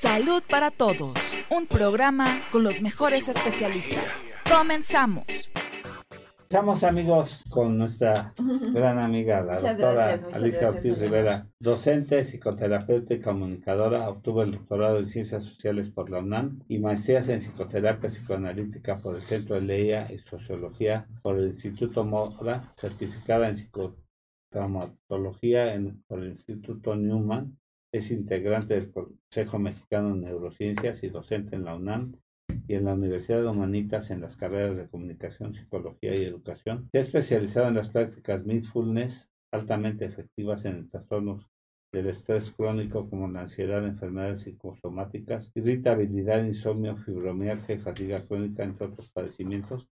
Salud para Todos, un programa con los mejores especialistas. Comenzamos. Estamos amigos con nuestra gran amiga, la Muchas doctora gracias, muchas Alicia gracias, Ortiz. Rivera, docente, psicoterapeuta y comunicadora. Obtuvo el doctorado en Ciencias Sociales por la UNAM y maestrías en Psicoterapia Psicoanalítica por el Centro de Leia y Sociología por el Instituto Mora, certificada en Psicotraumatología en- por el Instituto Newman. Es integrante del Consejo Mexicano de Neurociencias y docente en la UNAM y en la Universidad de Humanitas en las carreras de Comunicación, Psicología y Educación. Se ha especializado en las prácticas mindfulness altamente efectivas en trastornos del estrés crónico como la ansiedad, enfermedades psicosomáticas, irritabilidad, insomnio, fibromialgia y fatiga crónica, entre otros padecimientos.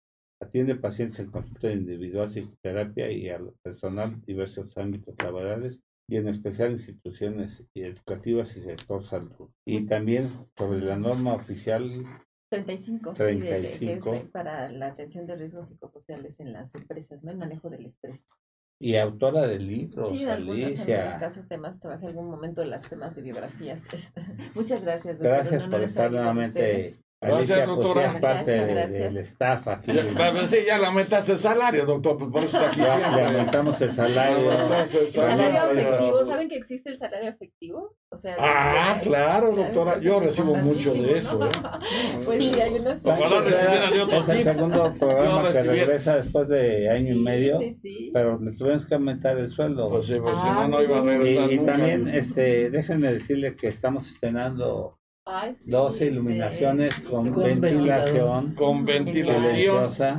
Atiende pacientes en consulta individual, psicoterapia y al personal diversos ámbitos laborales y en especial instituciones educativas y sector salud. Y también sobre la norma oficial 35, sí, de- de- 35. de- para la atención de riesgos psicosociales en las empresas, ¿no? El manejo del estrés. y autora del libro, Sí, de algunos en Alicia. escasos temas trabajé algún momento en los temas de biografías. Este, Muchas gracias, doctor. Gracias Un por estar nuevamente. Alicia, Gracias, pues doctora. sí es parte Gracias, de- gracias. del staff aquí. Ya, pues sí, ya le aumentaste el salario, doctor, pues por eso está aquí Ya aumentamos el salario. El salario efectivo, ¿saben que existe el salario efectivo? O sea, Ah, de- claro, doctora, yo recibo mucho de eso, importantísimo, ¿eh? Pues sí, hay unos... Ojalá recibiera de otro es el segundo programa que regresa después de año y Sí, medio, Sí, sí. pero le tuvimos que aumentar el sueldo. Pues sí, pues si Ah, no, no iba a y, regresar y nunca. también, este, déjenme decirle que estamos estrenando Ay, sí, 12 este, iluminaciones sí, con con ventilación Con ventilación. silenciosa.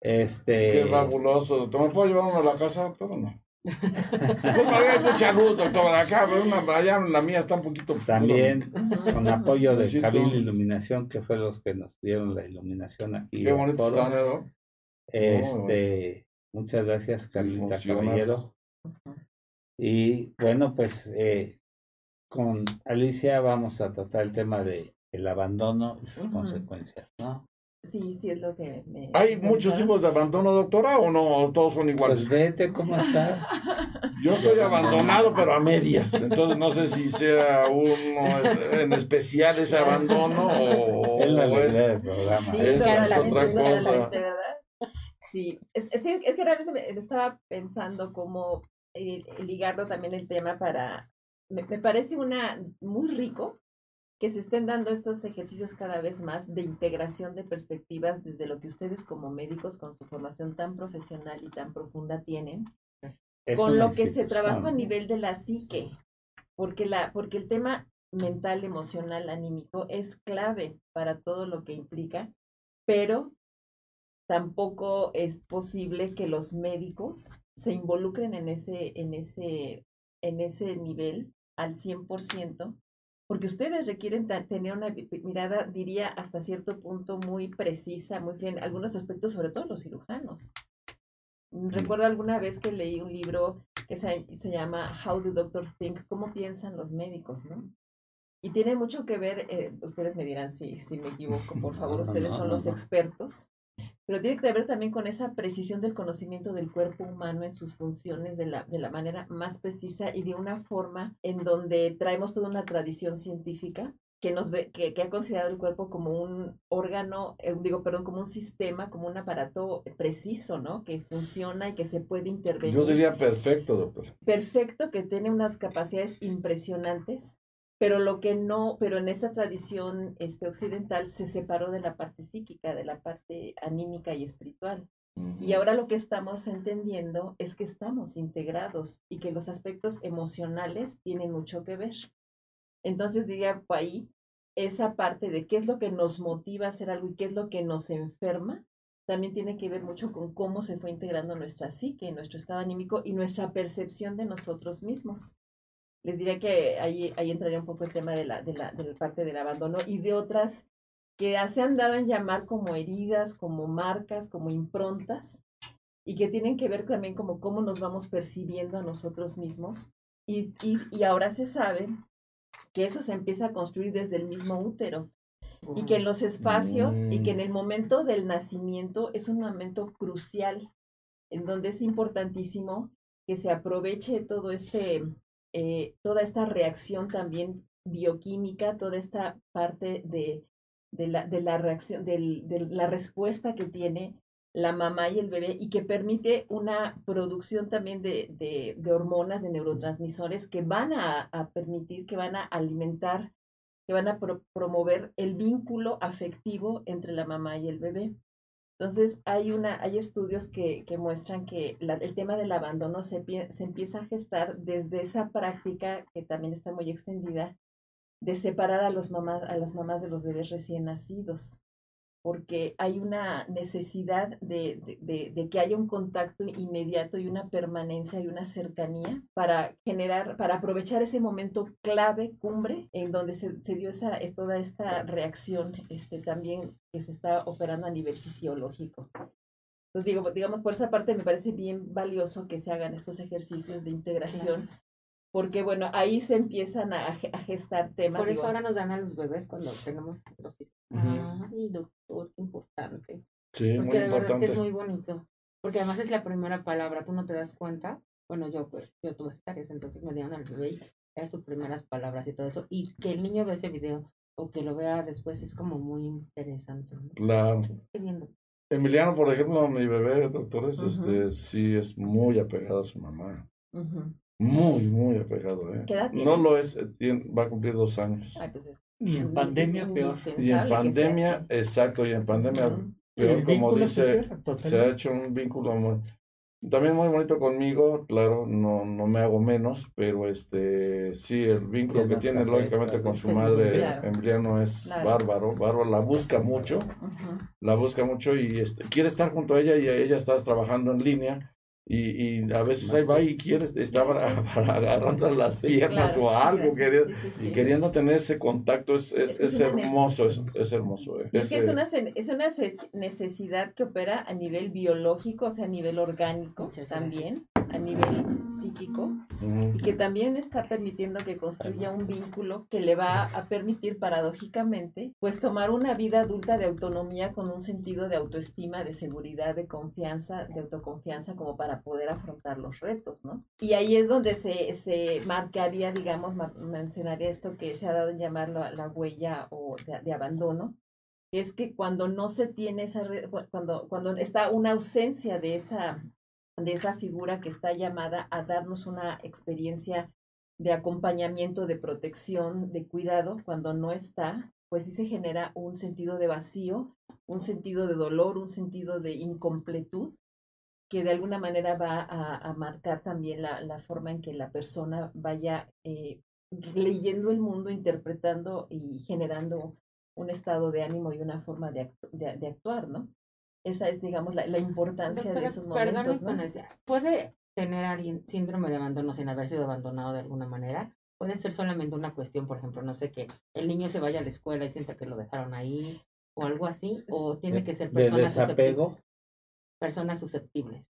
Este, Qué fabuloso, doctor. ¿Me puedo llevar uno a la casa, doctor, o no? Hay mucha luz, doctor. Acá, pero una, allá la mía está un poquito. También con apoyo de. Cabil Iluminación, que fue los que nos dieron la iluminación aquí. Qué bonito está, ¿no? Este, muchas gracias, Carlita. Caballero. Y bueno, pues eh, con Alicia vamos a tratar el tema de el abandono y sus consecuencias, ¿no? Sí, sí, es lo que me... ¿Hay me muchos tipos de abandono, doctora, o no? Todos son iguales. Pues vete, ¿cómo estás? Yo estoy abandonado, pero a medias. Entonces no sé si sea uno en especial ese abandono o, Es la o es- del programa. Sí, claro, es la otra la cosa. mente, ¿verdad? Sí, es, es, que- es que realmente me, me estaba pensando cómo eh, ligarlo también el tema para... Me, me parece una muy rico que se estén dando estos ejercicios cada vez más de integración de perspectivas desde lo que ustedes como médicos con su formación tan profesional y tan profunda tienen, Es con lo que se trabaja a nivel de la psique, porque, la, porque el tema mental, emocional, anímico es clave para todo lo que implica, pero tampoco es posible que los médicos se involucren en ese, en ese, en ese nivel al 100%, porque ustedes requieren tener una mirada, diría, hasta cierto punto muy precisa, muy fría en algunos aspectos, sobre todo los cirujanos. Mm, Recuerdo alguna vez que leí un libro que se, se llama How do Doctors Think? ¿Cómo piensan los médicos? ¿no? Y tiene mucho que ver, eh, ustedes me dirán si, si me equivoco, por favor, No, ustedes no, son no, los expertos, pero tiene que ver también con esa precisión del conocimiento del cuerpo humano en sus funciones de la, de la manera más precisa y de una forma en donde traemos toda una tradición científica que nos ve, que, que ha considerado el cuerpo como un órgano, eh, digo, perdón, como un sistema, como un aparato preciso, ¿no? Que funciona y que se puede intervenir Yo diría perfecto, doctor. perfecto, que tiene unas capacidades impresionantes, pero lo que no, pero en esa tradición este, occidental se separó de la parte psíquica, de la parte anímica y espiritual. Y ahora lo que estamos entendiendo es que estamos integrados y que los aspectos emocionales tienen mucho que ver. Entonces diría por ahí, esa parte de qué es lo que nos motiva a hacer algo y qué es lo que nos enferma, también tiene que ver mucho con cómo se fue integrando nuestra psique, nuestro estado anímico y nuestra percepción de nosotros mismos. Les diría que ahí, ahí entraría un poco el tema de la, de, la, de la parte del abandono y de otras que se han dado en llamar como heridas, como marcas, como improntas, y que tienen que ver también como cómo nos vamos percibiendo a nosotros mismos. Y, y, y ahora se sabe que eso se empieza a construir desde el mismo útero y que en los espacios y que en el momento del nacimiento es un momento crucial en donde es importantísimo que se aproveche todo este, eh, toda esta reacción también bioquímica, toda esta parte de, de, la, de la reacción, de la respuesta que tiene la mamá y el bebé y que permite una producción también de, de, hormonas, de neurotransmisores que van a, permitir, que van a alimentar, que van a pro, promover el vínculo afectivo entre la mamá y el bebé. Entonces, hay, una, hay estudios que, que muestran que la, el tema del abandono se, se empieza a gestar desde esa práctica que también está muy extendida de separar a, los mamás, a las mamás de los bebés recién nacidos porque hay una necesidad de, de, que haya un contacto inmediato y una permanencia y una cercanía para generar, para aprovechar ese momento clave, cumbre, en donde se, se dio esa, es toda esta reacción este, también que se está operando a nivel fisiológico. Entonces, digo, digamos, por esa parte me parece bien valioso que se hagan estos ejercicios de integración. Porque bueno, ahí se empiezan a, a gestar temas. Por eso digo, ahora nos dan a los bebés cuando tenemos los hijos. Uh -huh. Ay, doctor, qué importante. Sí, porque muy de importante. verdad que es muy bonito. Porque además es la primera palabra, tú no te das cuenta. Bueno, yo pues, yo tuve cesáreas, entonces me dieron al bebé y eran sus primeras palabras y todo eso. Y que el niño vea ese video o que lo vea después es como muy interesante. ¿no? Claro. Qué lindo. Emiliano, por ejemplo, mi bebé, doctores, uh -huh. este, sí es muy apegado a su mamá. Uh -huh. Muy, muy apegado, ¿eh? ¿Qué edad tiene? No lo es, tiene, va a cumplir dos años. Ay, pues es Y en pandemia peor. Y en pandemia, exacto, y en pandemia peor, como se dice, cierra se ha hecho un vínculo muy, también muy bonito conmigo, claro, no, no me hago menos, pero este, sí, el vínculo Tiene que tiene lógicamente con su madre claro. Emiliano es Claro. bárbaro, bárbaro, la busca mucho, la busca mucho y este, quiere estar junto a ella y ella está trabajando en línea y, y a veces ahí va y quiere, está abra- agarrando las piernas Claro, o algo, sí, queriendo- sí, sí, y queriendo tener ese contacto es, es, hermoso, es, es hermoso. eh. Es que es Ese- una, es una necesidad que opera a nivel biológico, o sea, a nivel orgánico Muchas también, a nivel psíquico, y que también está permitiendo que construya un vínculo que le va a permitir paradójicamente, pues tomar una vida adulta de autonomía con un sentido de autoestima, de seguridad, de confianza, de autoconfianza, como para poder afrontar los retos, ¿no? Y ahí es donde se, se marcaría, digamos, mencionaría esto que se ha dado en llamar la, la huella o de, abandono, es que cuando no se tiene esa, cuando, cuando está una ausencia de esa, de esa figura que está llamada a darnos una experiencia de acompañamiento, de protección, de cuidado, cuando no está, pues sí se genera un sentido de vacío, un sentido de dolor, un sentido de incompletud, que de alguna manera va a, a marcar también la, la forma en que la persona vaya eh, leyendo el mundo, interpretando y generando un estado de ánimo y una forma de, actu- de, de actuar, ¿no? Esa es, digamos, la, la importancia de esos momentos, ¿no? ¿Puede tener alguien síndrome de abandono sin haber sido abandonado de alguna manera? Puede ser solamente una cuestión, por ejemplo, no sé, que el niño se vaya a la escuela y sienta que lo dejaron ahí o algo así, o tiene que ser de personas desapego. Personas susceptibles.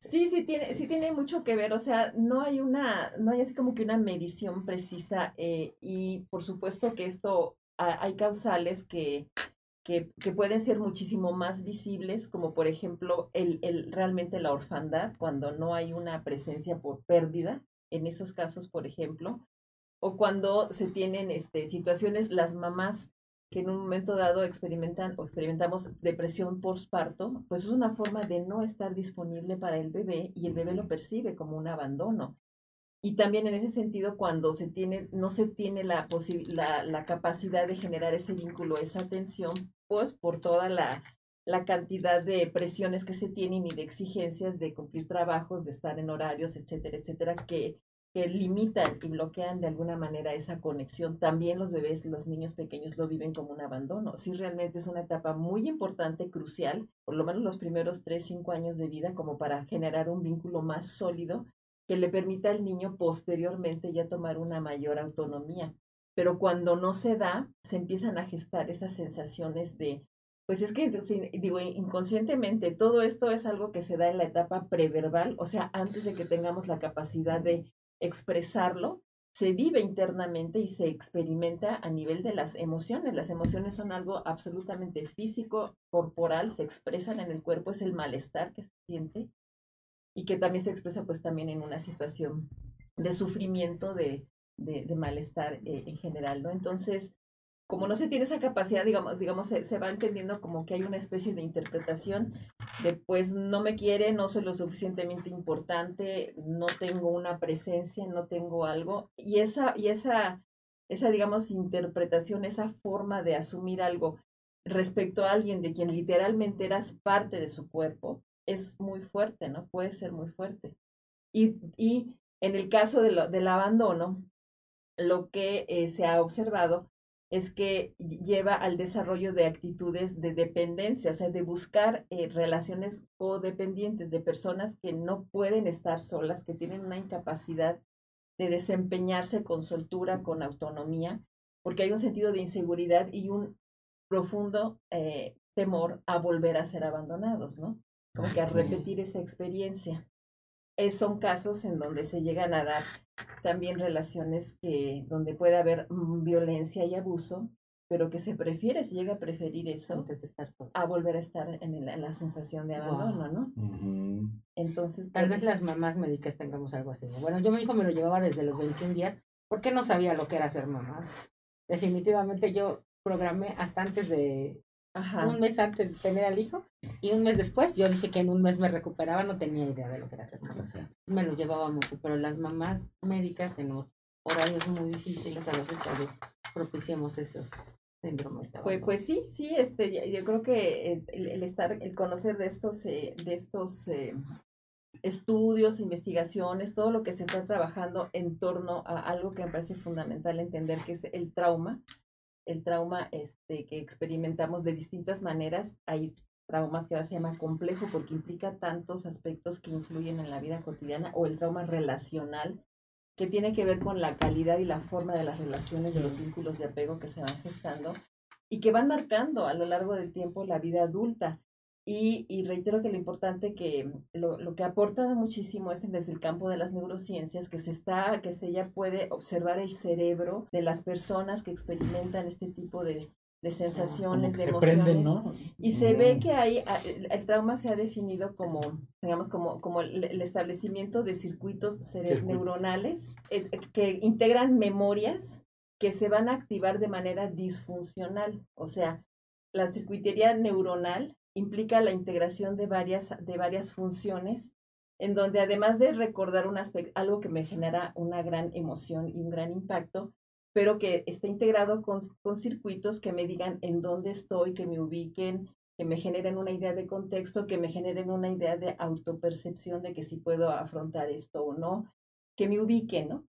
Sí, sí tiene, sí tiene mucho que ver, o sea, no hay una, no hay así como que una medición precisa eh, y por supuesto que esto ha- hay causales que, que, que pueden ser muchísimo más visibles, como por ejemplo el, el realmente la orfandad, cuando no hay una presencia por pérdida, en esos casos, por ejemplo, o cuando se tienen este, situaciones, las mamás que en un momento dado experimentan o experimentamos depresión postparto, pues es una forma de no estar disponible para el bebé y el bebé lo percibe como un abandono. Y también en ese sentido, cuando se tiene, no se tiene la, la, la capacidad de generar ese vínculo, esa atención, pues por toda la, la cantidad de presiones que se tienen y de exigencias de cumplir trabajos, de estar en horarios, etcétera, etcétera, que que limitan y bloquean de alguna manera esa conexión. También los bebés, los niños pequeños lo viven como un abandono. Sí, realmente es una etapa muy importante, crucial, por lo menos los primeros tres, cinco años de vida, como para generar un vínculo más sólido que le permita al niño posteriormente ya tomar una mayor autonomía. Pero cuando no se da, se empiezan a gestar esas sensaciones de, pues es que, digo, inconscientemente, todo esto es algo que se da en la etapa preverbal, o sea, antes de que tengamos la capacidad de expresarlo, se vive internamente y se experimenta a nivel de las emociones. Las emociones son algo absolutamente físico, corporal, se expresan en el cuerpo, es el malestar que se siente y que también se expresa pues también en una situación de sufrimiento, de, de, malestar eh, en general, ¿no? Entonces, como no se tiene esa capacidad, digamos, digamos se, se, va entendiendo como que hay una especie de interpretación de pues no me quiere, no soy lo suficientemente importante, no tengo una presencia, no tengo algo. Y esa, y esa, esa, digamos, interpretación, esa forma de asumir algo respecto a alguien de quien literalmente eras parte de su cuerpo, es muy fuerte, ¿no? Puede ser muy fuerte. Y, y en el caso del abandono, lo que eh, se ha observado es que lleva al desarrollo de actitudes de dependencia, o sea, de buscar eh, relaciones codependientes de personas que no pueden estar solas, que tienen una incapacidad de desempeñarse con soltura, con autonomía, porque hay un sentido de inseguridad y un profundo eh, temor a volver a ser abandonados, ¿no? Como que a repetir esa experiencia. Eh, son casos en donde se llegan a dar también relaciones que donde puede haber mm, violencia y abuso, pero que se prefiere, se llega a preferir eso a volver a estar en, la sensación de abandono, ¿no? Entonces, tal vez las mamás médicas tengamos algo así. Bueno, yo mi hijo me lo llevaba desde los 21 días porque no sabía lo que era ser mamá. Definitivamente yo programé hasta antes de un mes antes de tener al hijo y un mes después yo dije que en un mes me recuperaba, no tenía idea de lo que era ser Me lo llevaba mucho, pero las mamás médicas tenemos horarios muy difíciles, a veces tal vez propiciamos esos síndromes. Pues, pues sí, sí, este, yo creo que el, estar, el conocer de estos, eh, de estos eh, estudios, investigaciones, todo lo que se está trabajando en torno a algo que me parece fundamental entender, que es el trauma, el trauma este, que experimentamos de distintas maneras. Hay traumas que se llama complejo porque implica tantos aspectos que influyen en la vida cotidiana o el trauma relacional que tiene que ver con la calidad y la forma de las relaciones de los vínculos de apego que se van gestando y que van marcando a lo largo del tiempo la vida adulta. Y, reitero que lo importante que lo, lo, que aporta muchísimo es desde el campo de las neurociencias que se está, que se ya puede observar el cerebro de las personas que experimentan este tipo de, de sensaciones, de emociones. Y se ve que ahí el, trauma se ha definido como, digamos, como, como el, establecimiento de circuitos, circuitos. neuronales eh, que integran memorias que se van a activar de manera disfuncional. O sea, la circuitería neuronal implica la integración de varias, de varias funciones, en donde además de recordar un aspecto, algo que me genera una gran emoción y un gran impacto, pero que esté integrado con, con circuitos que me digan en dónde estoy, que me ubiquen, que me generen una idea de contexto, que me generen una idea de autopercepción de que si puedo afrontar esto o no, que me ubiquen, ¿no?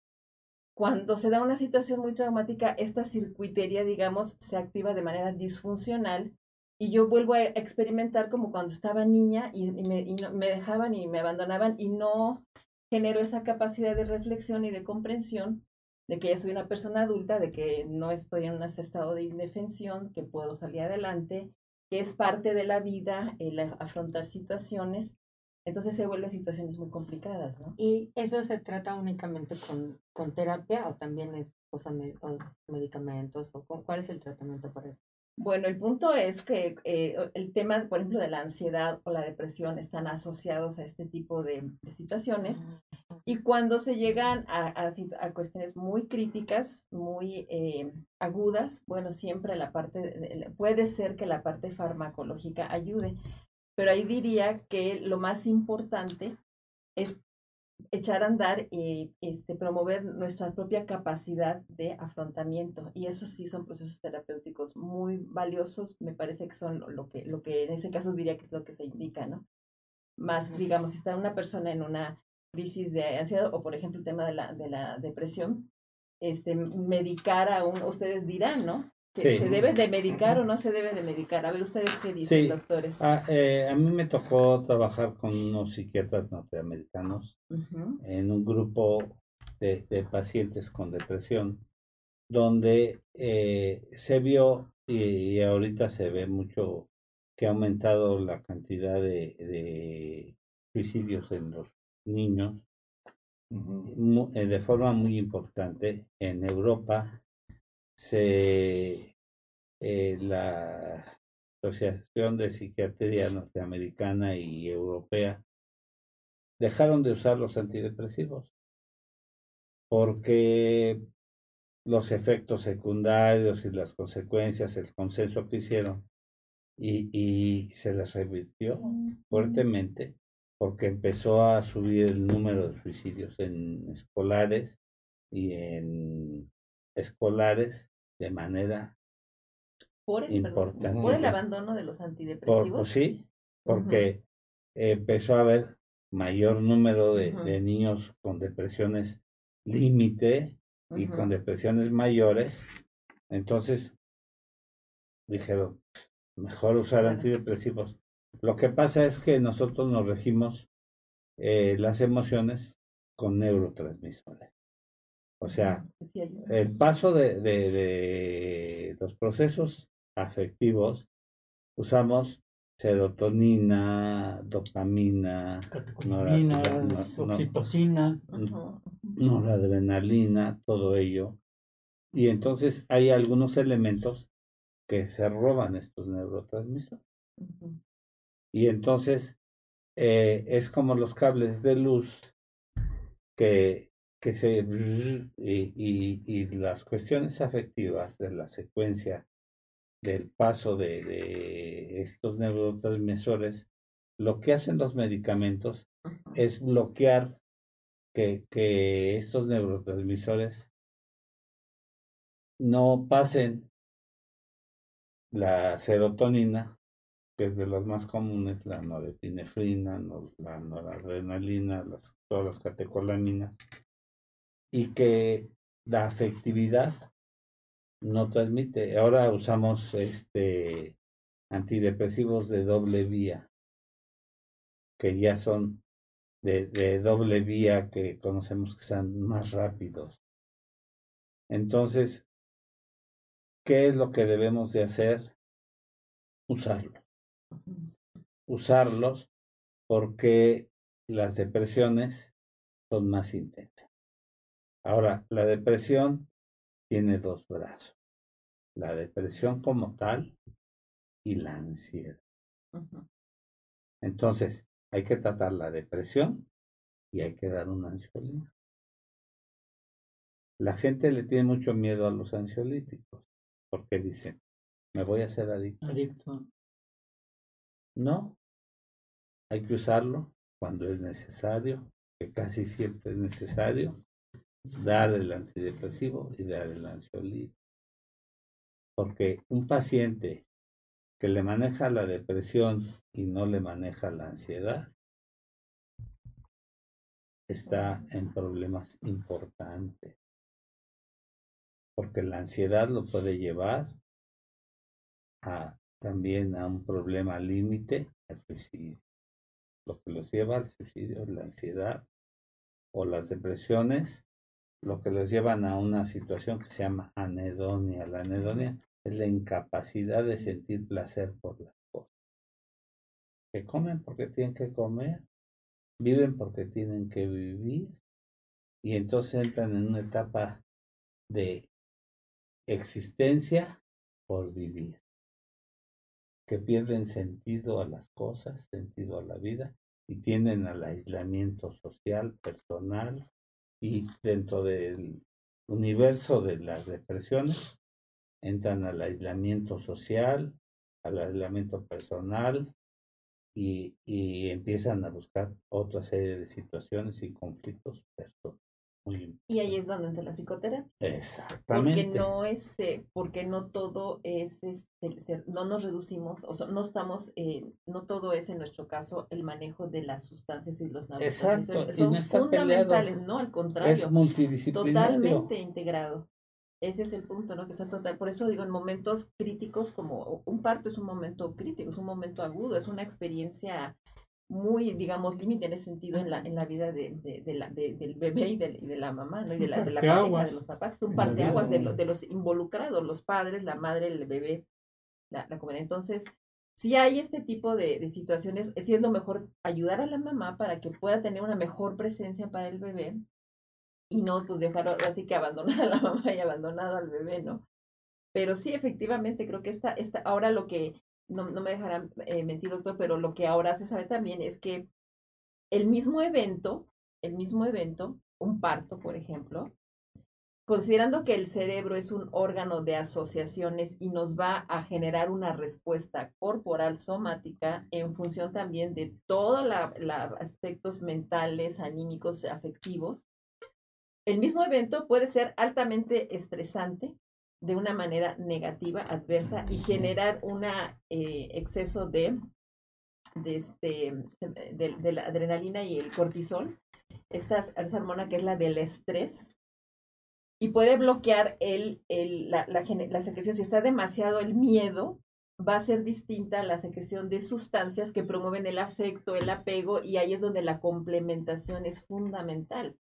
Cuando se da una situación muy traumática, esta circuitería, digamos, se activa de manera disfuncional y yo vuelvo a experimentar como cuando estaba niña y, me, me, dejaban y me abandonaban y no genero esa capacidad de reflexión y de comprensión de que ya soy una persona adulta, de que no estoy en un estado de indefensión, que puedo salir adelante, que es parte de la vida el afrontar situaciones. Entonces se vuelven situaciones muy complicadas, ¿no? ¿Y eso se trata únicamente con, con terapia o también es cosa, medicamentos? o ¿Cuál es el tratamiento para eso? Bueno, el punto es que eh, el tema, por ejemplo, de la ansiedad o la depresión están asociados a este tipo de, situaciones ah, y cuando se llegan a, a, cuestiones muy críticas, muy eh, agudas, bueno, siempre la parte, puede ser que la parte farmacológica ayude, pero ahí diría que lo más importante es echar a andar y este, promover nuestra propia capacidad de afrontamiento. Y eso sí son procesos terapéuticos muy valiosos, me parece que son lo que, lo que en ese caso diría que es lo que se indica, ¿no? Más, digamos, si está una persona en una crisis de ansiedad o, por ejemplo, el tema de la, de la depresión, este, medicar a un, ustedes dirán, ¿no? ¿Se, debe de medicar o no se debe de medicar? A ver, ¿ustedes qué dicen, doctores? Ah, eh, a mí me tocó trabajar con unos psiquiatras norteamericanos en un grupo de, pacientes con depresión, donde eh, se vio, y, ahorita se ve mucho, que ha aumentado la cantidad de, suicidios en los niños eh, de forma muy importante. En Europa se eh, la Asociación de Psiquiatría Norteamericana y Europea dejaron de usar los antidepresivos porque los efectos secundarios y las consecuencias, el consenso que hicieron, y, y se les revirtió fuertemente porque empezó a subir el número de suicidios en escolares y en escolares de manera por el, importante. Por el abandono de los antidepresivos. Por, pues sí, porque empezó a haber mayor número de, de niños con depresiones límite y con depresiones mayores. Entonces dijeron, mejor usar antidepresivos. Lo que pasa es que nosotros nos regimos eh, las emociones con neurotransmisores. O sea, el paso de, de, de los procesos afectivos usamos serotonina, dopamina, oxitocina, noradrenalina, todo ello. Y entonces hay algunos elementos que se roban estos neurotransmisores. Y entonces eh, es como los cables de luz que, que se... Y, y, y las cuestiones afectivas de la secuencia del paso de, de estos neurotransmisores, lo que hacen los medicamentos es bloquear que, que estos neurotransmisores no pasen la serotonina, que es de las más comunes, la norepinefrina, la noradrenalina, las, todas las catecolaminas, y que la afectividad no transmite. Ahora usamos este antidepresivos de doble vía, que ya son de, de doble vía que conocemos que son más rápidos. Entonces, ¿qué es lo que debemos de hacer? Usarlos. Usarlos porque las depresiones son más intensas. Ahora, la depresión tiene dos brazos, la depresión como tal y la ansiedad. Entonces, hay que tratar la depresión y hay que dar un ansiolítico. La gente le tiene mucho miedo a los ansiolíticos porque dicen, me voy a hacer adicto. adicto. No, hay que usarlo cuando es necesario, que casi siempre es necesario, dar el antidepresivo y dar el ansiolítico. Porque un paciente que le maneja la depresión y no le maneja la ansiedad está en problemas importantes. Porque la ansiedad lo puede llevar a también a un problema límite al suicidio. Lo que los lleva al suicidio es la ansiedad o las depresiones lo que los llevan a una situación que se llama anedonia. La anedonia es la incapacidad de sentir placer por las cosas. Que comen porque tienen que comer, viven porque tienen que vivir, y entonces entran en una etapa de existencia por vivir, que pierden sentido a las cosas, sentido a la vida, y tienden al aislamiento social, personal, y dentro del universo de las depresiones entran al aislamiento social, al aislamiento personal y, y empiezan a buscar otra serie de situaciones y conflictos personales. Y ahí es donde entra la psicoterapia. Exactamente. Porque no, este, porque no todo es, este, no nos reducimos, o sea, no estamos, eh, no todo es en nuestro caso el manejo de las sustancias y los Exacto. Son no fundamentales, no, al contrario. Es multidisciplinario. Totalmente integrado. Ese es el punto, ¿no? Que está total. Por eso digo, en momentos críticos, como un parto es un momento crítico, es un momento agudo, es una experiencia muy, digamos, límite en ese sentido en la, en la vida de, de, de la, del bebé y de, de, la mamá, ¿no? Y de la, de la pareja, de los papás. Es un parteaguas de, de los involucrados, los padres, la madre, el bebé, la, la comunidad. Entonces, si hay este tipo de, de situaciones, sí es lo mejor ayudar a la mamá para que pueda tener una mejor presencia para el bebé y no, pues dejar así que abandonar a la mamá y abandonado al bebé, ¿no? Pero sí, efectivamente, creo que esta, esta, ahora lo que no, no me dejarán eh, mentir, doctor, pero lo que ahora se sabe también es que el mismo evento, el mismo evento, un parto, por ejemplo, considerando que el cerebro es un órgano de asociaciones y nos va a generar una respuesta corporal somática en función también de todos los aspectos mentales, anímicos, afectivos, el mismo evento puede ser altamente estresante de una manera negativa, adversa y generar un eh, exceso de, este, de, la adrenalina y el cortisol, esta, esta hormona que es la del estrés, y puede bloquear el, el, la, la, la secreción. Si está demasiado el miedo, va a ser distinta a la secreción de sustancias que promueven el afecto, el apego, y ahí es donde la complementación es fundamental,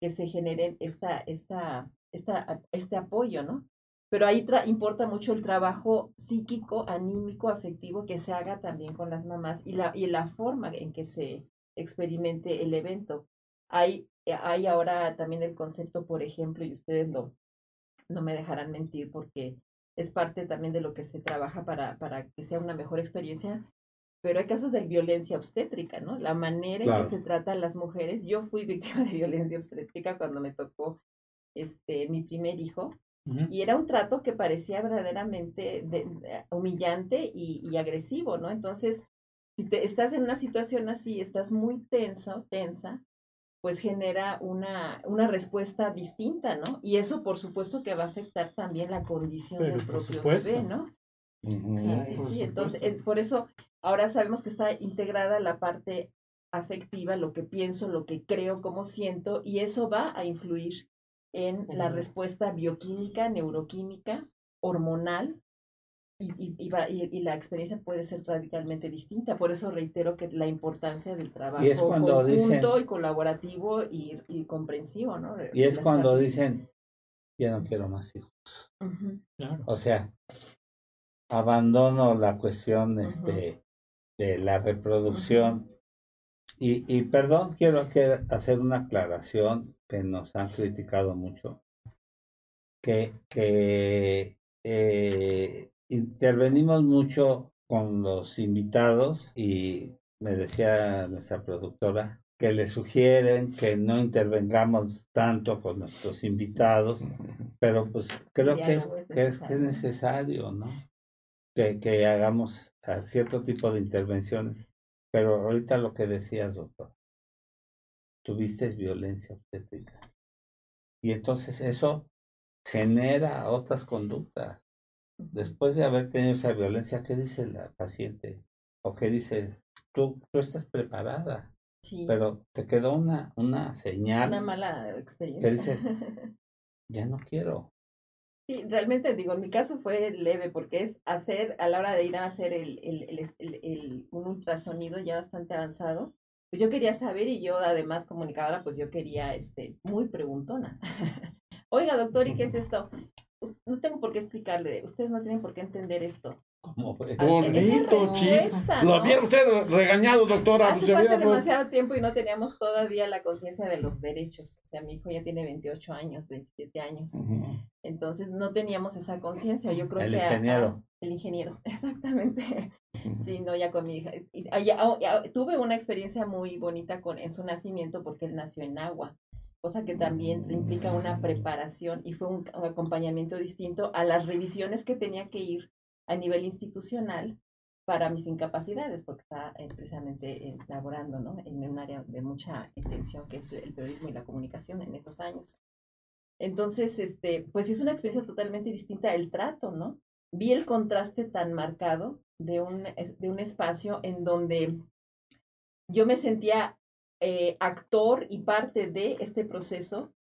que se genere esta, esta, esta, este apoyo, ¿no? Pero ahí importa mucho el trabajo psíquico, anímico, afectivo que se haga también con las mamás y la, y la forma en que se experimente el evento. Hay, hay ahora también el concepto, por ejemplo, y ustedes lo, no me dejarán mentir porque es parte también de lo que se trabaja para, para que sea una mejor experiencia, pero hay casos de violencia obstétrica, ¿no? La manera en que se trata a las mujeres. Yo fui víctima de violencia obstétrica cuando me tocó este, mi primer hijo y era un trato que parecía verdaderamente humillante y, agresivo, ¿no? Entonces, si te, estás en una situación así, estás muy tenso, tensa, pues genera una, una respuesta distinta, ¿no? Y eso, por supuesto, que va a afectar también la condición del propio bebé, ¿no? Sí, sí, sí. Entonces, eh, por eso ahora sabemos que está integrada la parte afectiva, lo que pienso, lo que creo, cómo siento, y eso va a influir en la respuesta bioquímica, neuroquímica, hormonal, y, y, y, la experiencia puede ser radicalmente distinta. Por eso reitero que la importancia del trabajo y es cuando conjunto y colaborativo y, comprensivo, ¿no? Y es cuando dicen, ya no quiero más hijos. O sea, abandono la cuestión este, de la reproducción. y, y perdón, quiero hacer una aclaración que nos han criticado mucho, que, que eh, intervenimos mucho con los invitados y me decía nuestra productora que le sugieren que no intervengamos tanto con nuestros invitados, pero pues creo que es, que es, que es necesario, ¿no? Que, que hagamos cierto tipo de intervenciones. Pero ahorita lo que decías, doctor, tuviste violencia obstétrica. Y entonces eso genera otras conductas. Después de haber tenido esa violencia, ¿qué dice la paciente? ¿O qué dice? Tú, tú estás preparada. Sí. Pero te quedó una, una señal. Una mala experiencia. Que dices, ya no quiero. Sí, realmente digo, en mi caso fue leve porque es hacer, a la hora de ir a hacer el, el, el, el un ultrasonido ya bastante avanzado, pues yo quería saber y yo además comunicadora, pues yo quería, este, muy preguntona. Oiga, doctor, ¿y qué es esto? No tengo por qué explicarle, ustedes no tienen por qué entender esto. ¿Cómo fue? Bonito, chico. Lo había usted regañado, doctora. Hace, hace demasiado tiempo y no teníamos todavía la conciencia de los derechos. O sea, mi hijo ya tiene 28 años, 27 años. Entonces no teníamos esa conciencia. Yo creo el que. Ingeniero. el ingeniero, exactamente. Sí, no, ya con mi hija. tuve una experiencia muy bonita con, en su nacimiento porque él nació en agua cosa que también implica una preparación y fue un, acompañamiento distinto a las revisiones que tenía que ir a nivel institucional para mis incapacidades, porque está eh, precisamente eh, laborando ¿no? en un área de mucha intención que es el periodismo y la comunicación en esos años. Entonces, este, pues es una experiencia totalmente distinta el trato, ¿no? Vi el contraste tan marcado de un, de un espacio en donde yo me sentía eh, actor y parte de este proceso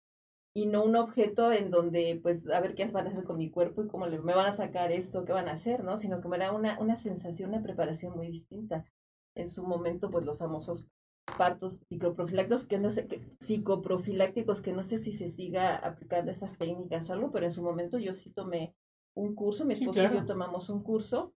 y no un objeto en donde, pues, a ver qué van a hacer con mi cuerpo y cómo le, me van a sacar esto, qué van a hacer, ¿no? Sino que me da una, una sensación, una preparación muy distinta. En su momento, pues, los famosos partos psicoprofilácticos que no sé, que, psicoprofilácticos que no sé si se siga aplicando esas técnicas o algo, pero en su momento yo sí tomé un curso, mi esposo y yo tomamos un curso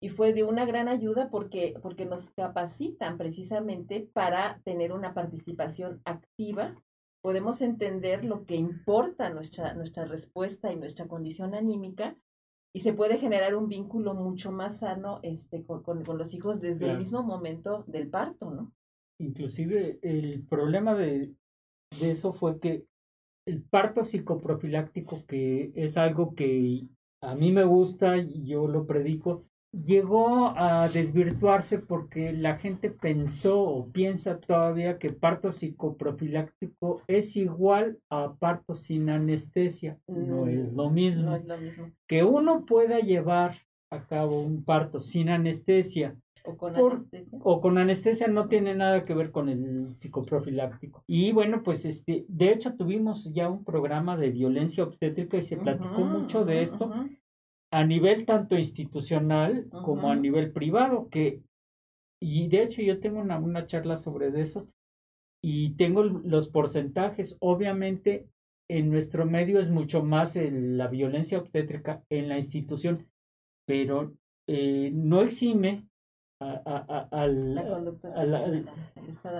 y fue de una gran ayuda porque, porque nos capacitan precisamente para tener una participación activa podemos entender lo que importa nuestra, nuestra respuesta y nuestra condición anímica y se puede generar un vínculo mucho más sano este, con, con, los hijos desde el mismo momento del parto, ¿no? Inclusive el problema de, de eso fue que el parto psicoprofiláctico, que es algo que a mí me gusta y yo lo predico, llegó a desvirtuarse porque la gente pensó o piensa todavía que parto psicoprofiláctico es igual a parto sin anestesia. No Mm, es lo mismo. No es lo mismo. Que uno pueda llevar a cabo un parto sin anestesia O con Por- anestesia. o con anestesia no tiene nada que ver con el psicoprofiláctico. Y bueno, pues este, de hecho tuvimos ya un programa de violencia obstétrica y se platicó mucho de esto. A nivel tanto institucional como a nivel privado, que, y de hecho yo tengo una, una charla sobre eso y tengo los porcentajes, obviamente en nuestro medio es mucho más el- la violencia obstétrica en la institución, pero eh, no exime a, a- a- al- La la-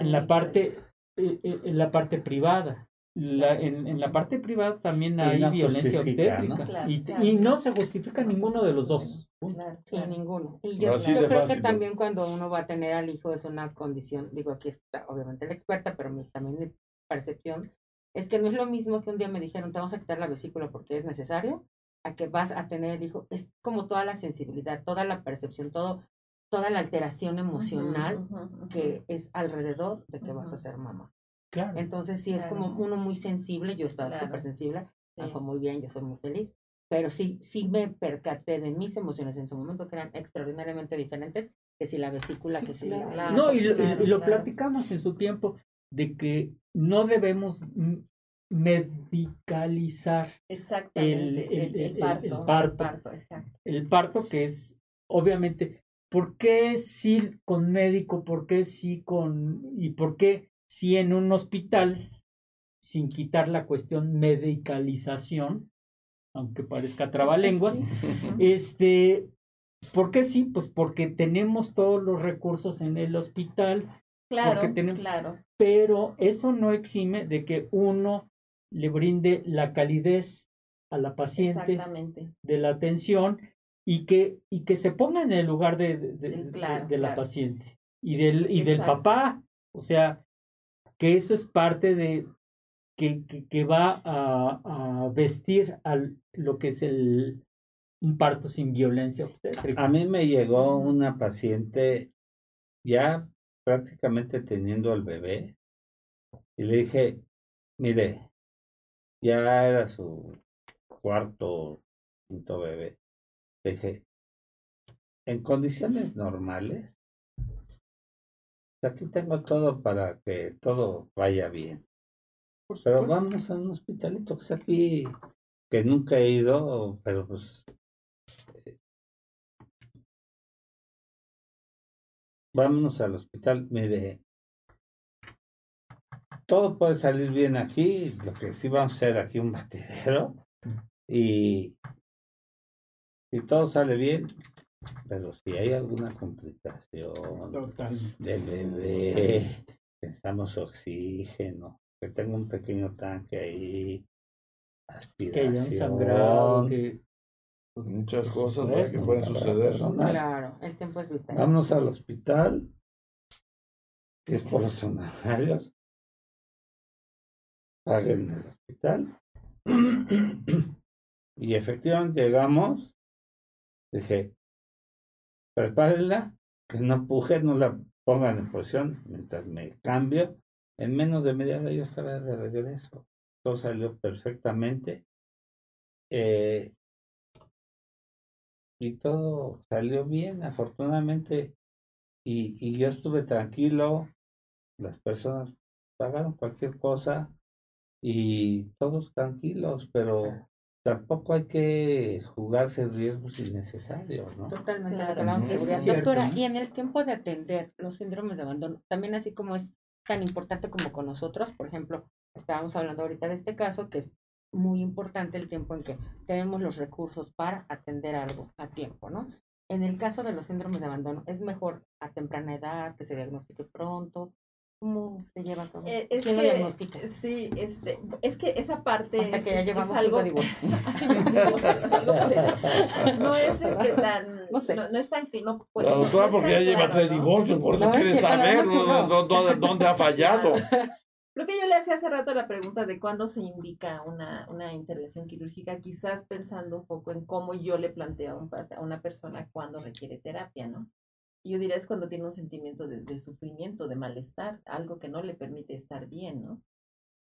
la parte eh, eh, la parte privada. La- en, en la parte privada también hay no violencia obstétrica Claro, y, claro. y no se justifica ninguno de los dos. Claro, Sí, claro. ninguno. Y yo, creo fácil, que también cuando uno va a tener al hijo es una condición, digo, aquí está obviamente la experta, pero mi- también mi percepción es que no es lo mismo que un día me dijeron, te vamos a quitar la vesícula porque es necesario, a que vas a tener el hijo. Es como toda la sensibilidad, toda la percepción, todo, toda la alteración emocional que es alrededor de que vas a ser mamá. Claro. Entonces sí es Claro. como uno muy sensible, yo estaba Claro. súper sensible, me Sí. fue muy bien, yo soy muy feliz, pero sí, sí me percaté de mis emociones en su momento que eran extraordinariamente diferentes que si la vesícula, Sí, que si la... No, y lo, y- platicamos en su tiempo de que no debemos medicalizar Exactamente, el- el, el- el parto. parto. exacto. el parto, que es obviamente, ¿por qué sí con médico? ¿Por qué sí con... y por qué sí en un hospital, sin quitar la cuestión medicalización, aunque parezca trabalenguas, Sí. Este, ¿por qué sí? Pues porque tenemos todos los recursos en el hospital, Claro, tenemos- claro. pero eso no exime de que uno le brinde la calidez a la paciente Exactamente. de la atención y que, y que se ponga en el lugar de, de- de- Sí, claro, de la claro. paciente y del, y del papá. O sea, que eso es parte de que, que, que va a, a vestir a lo que es el un parto sin violencia obstétrica. A mí me llegó una paciente ya prácticamente teniendo el bebé y le dije, mire, ya era su cuarto, quinto bebé. Le dije, en condiciones normales, aquí tengo todo para que todo vaya bien. Pero vamos a un hospitalito que está aquí, que nunca he ido, pero pues. eh, Vámonos al hospital. Mire, todo puede salir bien aquí. Lo que sí vamos a hacer aquí un batidero. Y si todo sale bien, pero si hay alguna complicación Totalmente. del bebé, pensamos oxígeno, que tenga un pequeño tanque ahí, aspiración. que Muchas cosas que pueden suceder. personal. Claro, el tiempo es vital. Vámonos al hospital, si es por los honorarios, paguen el hospital. y efectivamente llegamos, dije, prepárenla, que no puje, no la pongan en posición mientras me cambio. En menos de media hora yo estaba de regreso. Todo salió perfectamente. Eh, y todo salió bien, afortunadamente. Y, y yo estuve tranquilo. Las personas pagaron cualquier cosa y todos tranquilos, pero tampoco hay que jugarse riesgos innecesarios, ¿no? Totalmente, Claro. es seguridad. cierto, Doctora, ¿no? y en el tiempo de atender los síndromes de abandono, también así como es tan importante como con nosotros, por ejemplo, estábamos hablando ahorita de este caso, que es muy importante el tiempo en que tenemos los recursos para atender algo a tiempo, ¿no? En el caso de los síndromes de abandono, ¿es mejor a temprana edad, que se diagnostique pronto? ¿Cómo se lleva todo? Eh, es ¿Quién lo que- diagnostica? Sí, este, es que esa parte Hasta es, que ya es- es llevamos algo no es este tan No sé. no, no es tan que no La no doctora, porque ya lleva claro, tres divorcios, por eso quiere saber dónde, dónde ha fallado. Creo que yo le hacía hace rato la pregunta de cuándo se indica una, una intervención quirúrgica, quizás pensando un poco en cómo yo le planteo a, un, a una persona cuando requiere terapia, ¿no? Yo diría es cuando tiene un sentimiento de, sufrimiento, de malestar, algo que no le permite estar bien, ¿no?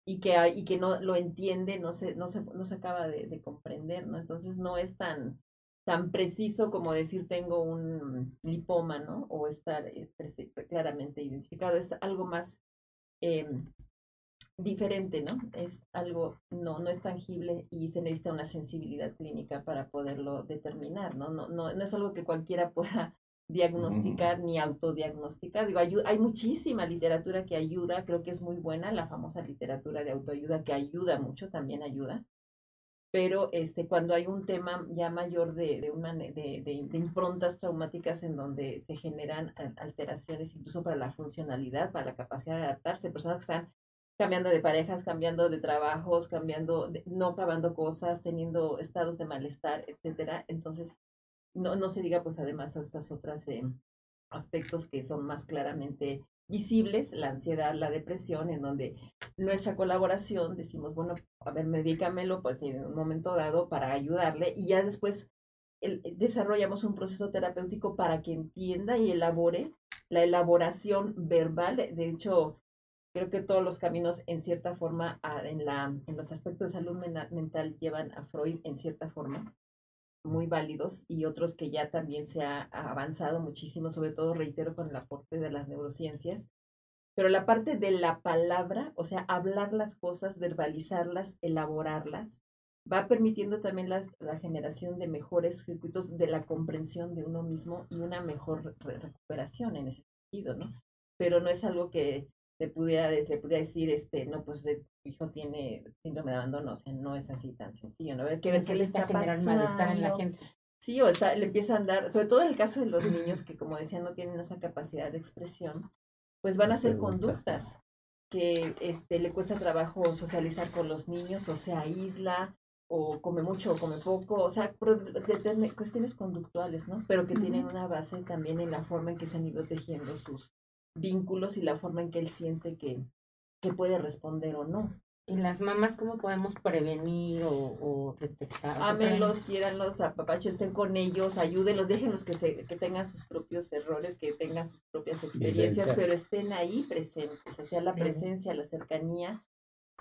Y que, y que no lo entiende, no se, no se, no se acaba de, de comprender, ¿no? Entonces no es tan, tan preciso como decir tengo un lipoma, ¿no? O estar eh, claramente identificado. Es algo más eh, diferente, ¿no? Es algo, no, no es tangible y se necesita una sensibilidad clínica para poderlo determinar, ¿no? No, no, no es algo que cualquiera pueda diagnosticar ni autodiagnosticar. Digo, hay muchísima literatura que ayuda, creo que es muy buena, la famosa literatura de autoayuda que ayuda mucho, también ayuda. Pero este, cuando hay un tema ya mayor de, de, una, de, de, de improntas traumáticas en donde se generan alteraciones incluso para la funcionalidad, para la capacidad de adaptarse, personas que están cambiando de parejas, cambiando de trabajos, cambiando, no acabando cosas, teniendo estados de malestar, etcétera. Entonces, no, no se diga pues además estas otras eh, aspectos que son más claramente visibles, la ansiedad, la depresión, en donde nuestra colaboración decimos, bueno, a ver, medícamelo pues en un momento dado para ayudarle y ya después el, desarrollamos un proceso terapéutico para que entienda y elabore la elaboración verbal. De hecho, creo que todos los caminos en cierta forma en, la, en los aspectos de salud mental llevan a Freud en cierta forma muy válidos y otros que ya también se ha avanzado muchísimo, sobre todo, reitero, con el aporte de las neurociencias. Pero la parte de la palabra, o sea, hablar las cosas, verbalizarlas, elaborarlas, va permitiendo también la, la generación de mejores circuitos de la comprensión de uno mismo y una mejor recuperación en ese sentido, ¿no? Pero no es algo que le pudiera, pudiera decir, este, no, pues tu hijo tiene síndrome de abandono, o sea, no es así tan sencillo, ¿no? A ver qué, ver qué le está pasando. malestar en la gente. Sí, o está, le empieza a andar, sobre todo en el caso de los niños que, como decía, no tienen esa capacidad de expresión, pues van a hacer conductas que este, le cuesta trabajo socializar con los niños, o sea, aísla, o come mucho o come poco, o sea, cuestiones conductuales, ¿no? Pero que tienen una base también en la forma en que se han ido tejiendo sus, vínculos y la forma en que él siente que, que puede responder o no. ¿Y las mamás cómo podemos prevenir o, o detectar? Ámenlos, quieranlos, apapachos, estén con ellos, ayúdenlos, déjenlos que, se, que tengan sus propios errores, que tengan sus propias experiencias, pero estén ahí presentes, o sea, la presencia, la cercanía.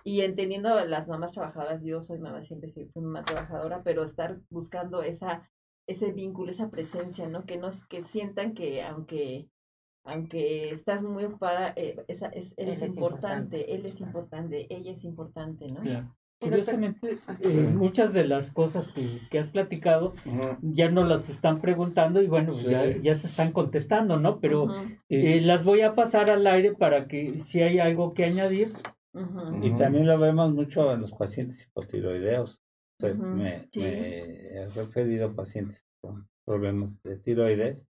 Y entendiendo a las mamás trabajadoras, yo soy mamá, siempre fui mamá trabajadora, pero estar buscando esa, ese vínculo, esa presencia, ¿no? Que nos, que sientan que aunque aunque estás muy ocupada, eh, esa, es, eres importante, él es importante, ella es importante, ¿no? Curiosamente, eh, muchas de las cosas que, que has platicado ya no las están preguntando y bueno, ya, ya se están contestando, ¿no? Pero eh, las voy a pasar al aire para que si hay algo que añadir. Y también lo vemos mucho en los pacientes hipotiroideos. me, me, he referido a pacientes con problemas de tiroides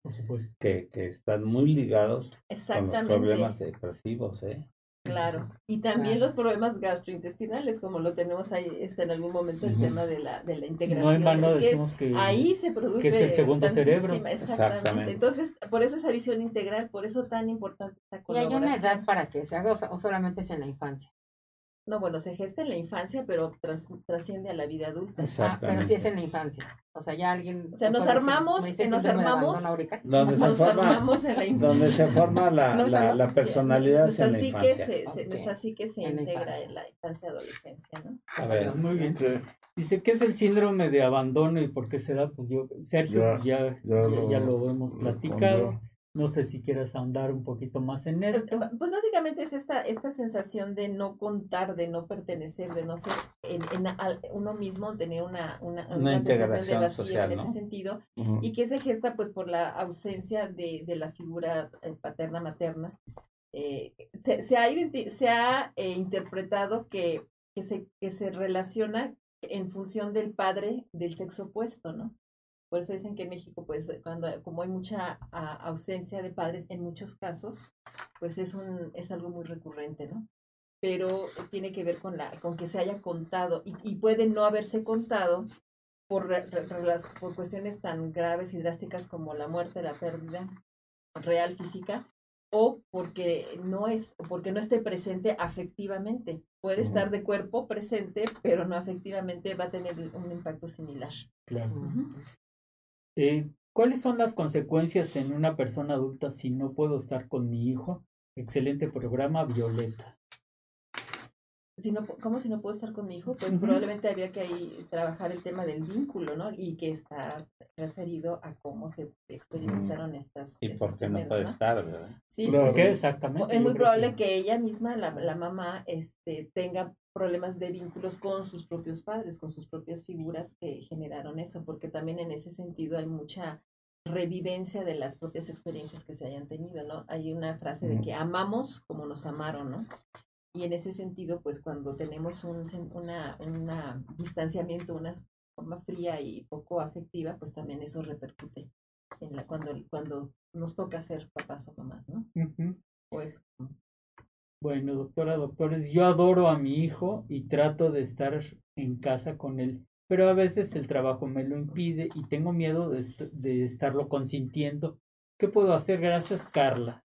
Que, que están muy ligados con los problemas depresivos, ¿eh? Claro, y también los problemas gastrointestinales, como lo tenemos ahí está en algún momento el tema de la, de la integración. No decimos que, ahí se produce que es el segundo cerebro. Exactamente. Entonces, por eso esa visión integral, por eso tan importante esta colaboración. ¿Y hay una edad para que se haga o solamente es en la infancia? No, bueno, se gesta en la infancia, pero trasciende a la vida adulta. Ah, pero sí es en la infancia. O sea, ya alguien... O sea, nos armamos, nos armamos, donde se forma, en la infancia. Donde se forma la, la, la personalidad nuestra en la infancia. Se, Nuestra psique se integra en la infancia-adolescencia, ¿no? A ver, muy bien. Dice, ¿qué es el síndrome de abandono y por qué se da? Pues yo, Sergio, ya, ya, lo, hemos platicado. No sé si quieres ahondar un poquito más en pues, esto. Pues básicamente es esta, esta sensación de no contar, de no pertenecer, de no ser en, uno mismo, tener una, una, una, sensación de vacío en ese sentido, y que se gesta pues por la ausencia de, de la figura eh, paterna-materna. Eh, se, se, ha, se ha eh, interpretado que, que, se, que se relaciona en función del padre del sexo opuesto, ¿no? Por eso dicen que en México, pues, cuando como hay mucha ausencia de padres, en muchos casos, pues es un es algo muy recurrente, ¿no? Pero tiene que ver con la con que se haya contado y, y puede no haberse contado por, por cuestiones tan graves y drásticas como la muerte, la pérdida real física, o porque no es porque no esté presente afectivamente. Puede Ujú. estar de cuerpo presente, pero no afectivamente va a tener un impacto similar. Claro. Ujú. Eh, ¿Cuáles son las consecuencias en una persona adulta si no puedo estar con mi hijo? Excelente programa, Violeta. Si no, ¿Cómo si no puedo estar con mi hijo? Pues probablemente habría que ahí trabajar el tema del vínculo, ¿no? Y que está referido a cómo se experimentaron estas. ¿Y por qué no puede estar, verdad? Sí, Claro. sí, ¿Qué sí. exactamente? Es muy probable que- que ella misma, la, la mamá, este, tenga problemas de vínculos con sus propios padres, con sus propias figuras que generaron eso, porque también en ese sentido hay mucha revivencia de las propias experiencias que se hayan tenido, ¿no? Hay una frase de que amamos como nos amaron, ¿no? Y en ese sentido, pues cuando tenemos un una, una distanciamiento, una forma fría y poco afectiva, pues también eso repercute en la, cuando, cuando nos toca ser papás o mamás, ¿no? O eso. Bueno, doctora, doctores, yo adoro a mi hijo y trato de estar en casa con él, pero a veces el trabajo me lo impide y tengo miedo de, est- de estarlo consintiendo. ¿Qué puedo hacer? Gracias, Carla.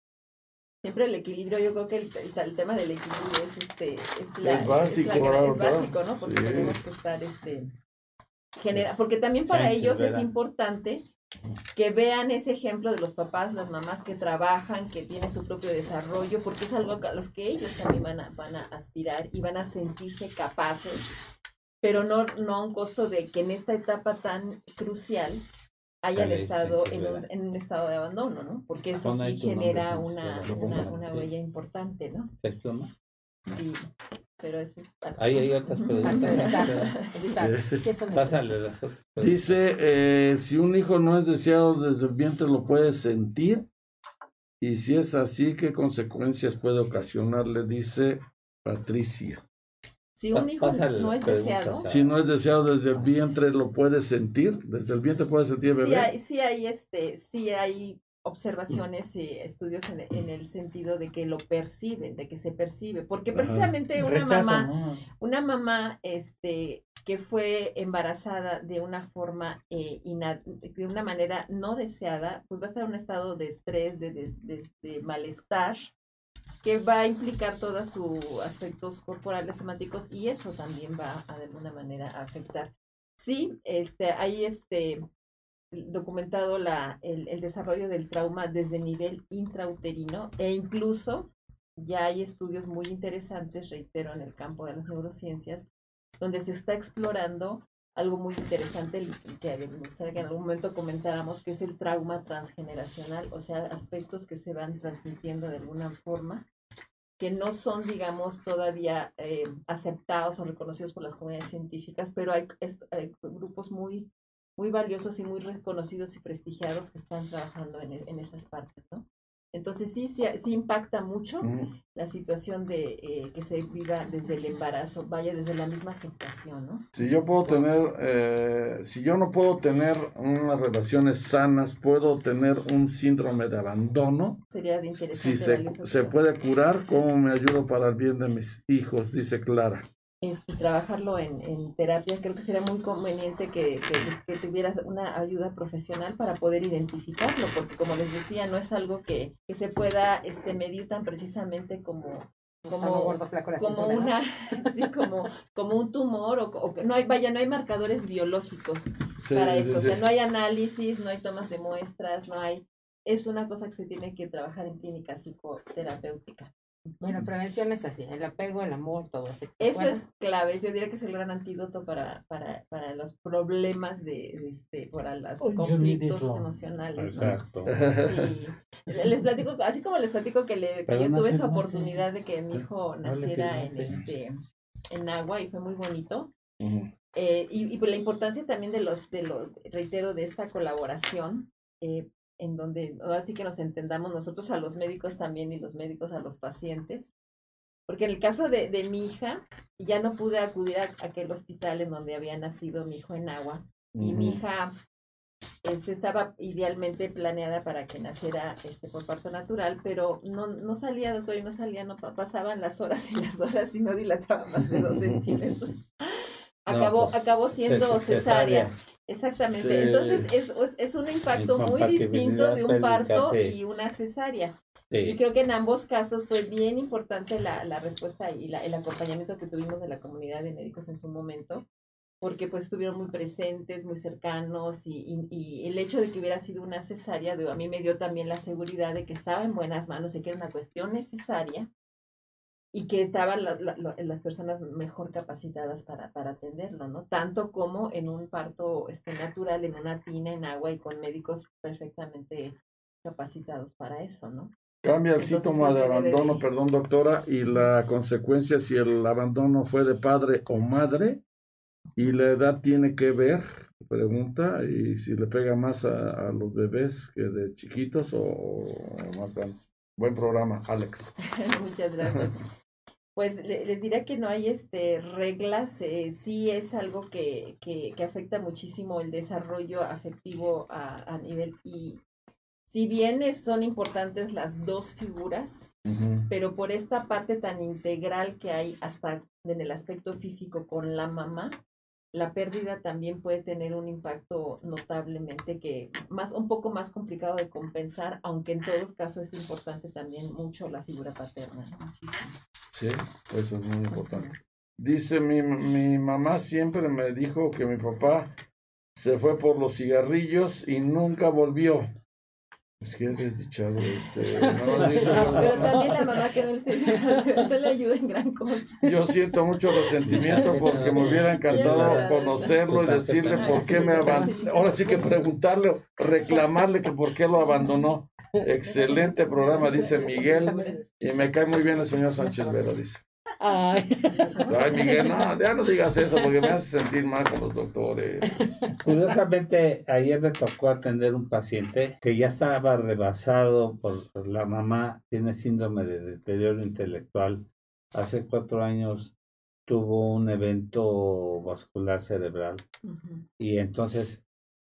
Siempre el equilibrio, yo creo que el, el- el tema del equilibrio es este es, la, Es básico, es, la- es básico, ¿no? Porque Sí. tenemos que estar este genera, porque también para ellos es importante que vean ese ejemplo de los papás, las mamás que trabajan, que tienen su propio desarrollo, porque es algo a los que ellos también van a, van a aspirar y van a sentirse capaces, pero no, no a un costo de que en esta etapa tan crucial hayan Dale, estado en un, en un estado de abandono, ¿no? Porque eso sí genera una, una, una huella importante, ¿no? Sí, pero ese es para... Ahí hay otras preguntas. Parte. Dice, eh, si un hijo no es deseado desde el vientre, ¿lo puede sentir? Y si es así, ¿qué consecuencias puede ocasionarle? Dice Patricia. Si un hijo Pásale no es deseado, Si no es deseado desde el vientre, ¿lo puede sentir? ¿Desde el vientre puede sentir el sí bebé? hay, sí hay, este, sí hay observaciones y estudios en, en el sentido de que lo perciben, de que se percibe, porque precisamente una Rechazo, mamá, ¿no? una mamá, este, que fue embarazada de una forma, eh, ina- de una manera no deseada, pues va a estar en un estado de estrés, de, de- de- de malestar, que va a implicar todos sus aspectos corporales somáticos y eso también va a de alguna manera a afectar. Sí, este, hay este documentado la, el, el desarrollo del trauma desde nivel intrauterino e incluso ya hay estudios muy interesantes, reitero, en el campo de las neurociencias, donde se está explorando algo muy interesante que me gustaría que en algún momento comentáramos, que es el trauma transgeneracional, o sea, aspectos que se van transmitiendo de alguna forma, que no son, digamos, todavía eh, aceptados o reconocidos por las comunidades científicas, pero hay, hay grupos muy, muy valiosos y muy reconocidos y prestigiados que están trabajando en, e- en esas partes, ¿no? Entonces sí, sí, sí impacta mucho Ujú. la situación de eh, que se viva desde el embarazo, vaya desde la misma gestación, ¿no? Si yo puedo tener, eh, si yo no puedo tener unas relaciones sanas, puedo tener un síndrome de abandono. Sería de interesante. Si se, se puede curar, ¿cómo me ayudo para el bien de mis hijos? Dice Clara. Este, trabajarlo en, en terapia, creo que sería muy conveniente que, que, que tuvieras una ayuda profesional para poder identificarlo, porque como les decía, no es algo que, que se pueda este, medir tan precisamente como, Como como, una, sí, como, como un tumor, o, no hay, vaya, no hay marcadores biológicos Sí, para sí, eso, o sea, no hay análisis, no hay tomas de muestras, no hay, es una cosa que se tiene que trabajar en clínica psicoterapéutica. Bueno, prevención es así, el apego, el amor, todo eso. Eso Bueno, es clave, yo diría que es el gran antídoto para, para, para los problemas de, de este, para los Oh, conflictos emocionales. ¿no? Exacto. Sí. Les platico, así como les platico que, le, que yo tuve esa oportunidad de que mi hijo No le naciera en este en agua y fue muy bonito. Ujú. Eh, y, y por la importancia también de los, de los, reitero, de esta colaboración, eh, en donde ahora sí que nos entendamos nosotros a los médicos también y los médicos a los pacientes. Porque en el caso de, de mi hija, ya no pude acudir a aquel hospital en donde había nacido mi hijo en agua. Y mi hija este, estaba idealmente planeada para que naciera este, por parto natural, pero no, no salía, doctor, y no salía, no pa- pasaban las horas y las horas y no dilataba más de dos centímetros. Acabó, pues, acabó siendo ce- cesárea. Exactamente. Sí. Entonces es, es, un impacto muy distinto de un parto y una cesárea. Y creo que en ambos casos fue bien importante la, la respuesta y la- el acompañamiento que tuvimos de la comunidad de médicos en su momento, porque pues estuvieron muy presentes, muy cercanos y, y- y el hecho de que hubiera sido una cesárea, a mí me dio también la seguridad de que estaba en buenas manos, de que era una cuestión necesaria y que estaban la- la- la- las personas mejor capacitadas para, para atenderlo, ¿no? Tanto como en un parto este, natural, en una tina, en agua y con médicos perfectamente capacitados para eso, ¿no? Cambia el Entonces, síntoma de debe abandono, perdón doctora, y la consecuencia si el abandono fue de padre o madre y la edad tiene que ver, pregunta, y si le pega más a, a los bebés que de chiquitos o, o más grandes. Buen programa, Alex. Muchas gracias. Pues le- les diré que no hay este reglas, eh, sí es algo que, que, que afecta muchísimo el desarrollo afectivo a, a nivel y si bien es- son importantes las dos figuras, pero por esta parte tan integral que hay hasta en el aspecto físico con la mamá, la pérdida también puede tener un impacto notablemente que más un poco más complicado de compensar, aunque en todos casos es importante también mucho la figura paterna. Sí, eso es muy importante. Dice, mi, mi mamá siempre me dijo que mi papá se fue por los cigarrillos y nunca volvió. Es que es desdichado este. no, dice, Pero también la mamá que no le, no le ayuda en gran cosa. Yo siento mucho resentimiento porque me hubiera encantado conocerlo y decirle por qué me abandonó. Ahora sí que preguntarle, reclamarle que por qué lo abandonó. Excelente programa, dice Miguel. Y me cae muy bien el señor Sánchez Vera, dice. Ay. Ay, Miguel, no, ya no digas eso porque me hace sentir mal con los doctores. Curiosamente, ayer me tocó atender un paciente que ya estaba rebasado por por la mamá, tiene síndrome de deterioro intelectual. Hace cuatro años tuvo un evento vascular cerebral y entonces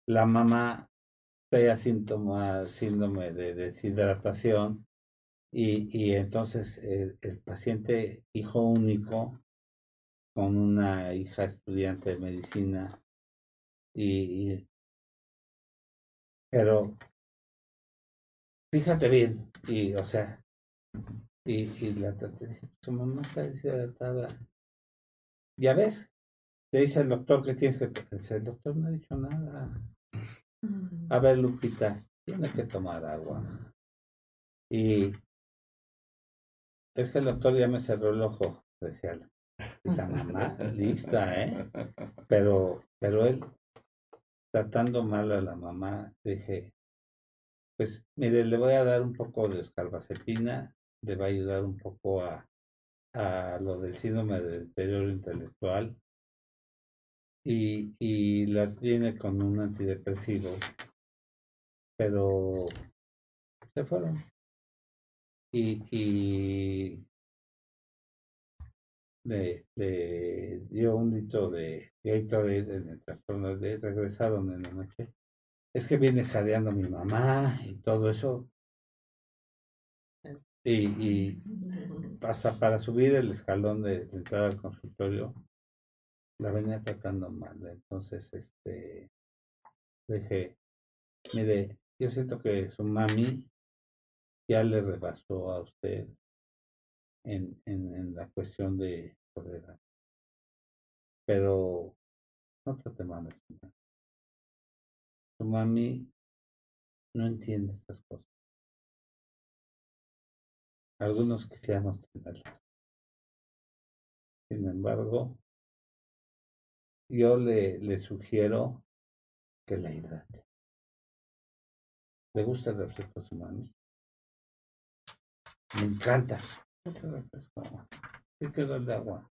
la mamá tenía síntomas, síndrome de deshidratación y, y entonces el, el paciente, hijo único, con una hija estudiante de medicina, y, y- pero fíjate bien, y o sea, y, y la su mamá está deshidratada. Ya ves, te dice el doctor que tienes que, to-". Dice, el doctor no ha dicho nada. A ver, Lupita, tiene que tomar agua. Y es que el doctor ya me cerró el ojo, decía la, la mamá, lista, ¿eh? Pero, pero él, tratando mal a la mamá, dije, pues mire, le voy a dar un poco de escarbazepina, le va a ayudar un poco a, a lo del síndrome de deterioro intelectual y, y la tiene con un antidepresivo, pero se fueron. Y, y le, le dio un litro de Gatorade en el trastorno de regresaron en la noche. Es que viene jadeando mi mamá y todo eso. Y, y hasta para subir el escalón de, de entrada al consultorio, la venía tratando mal. Entonces, este, dije, mire, yo siento que su mami ya le rebasó a usted en, en, en la cuestión de tolerancia. Pero no trate mal a su mami. Su mami no entiende estas cosas. Algunos quisiéramos tenerlas. Sin embargo, yo le, le sugiero que la hidrate. ¿Le gusta el refresco a su mami? Me encanta. Otro refresco. Sí que de agua.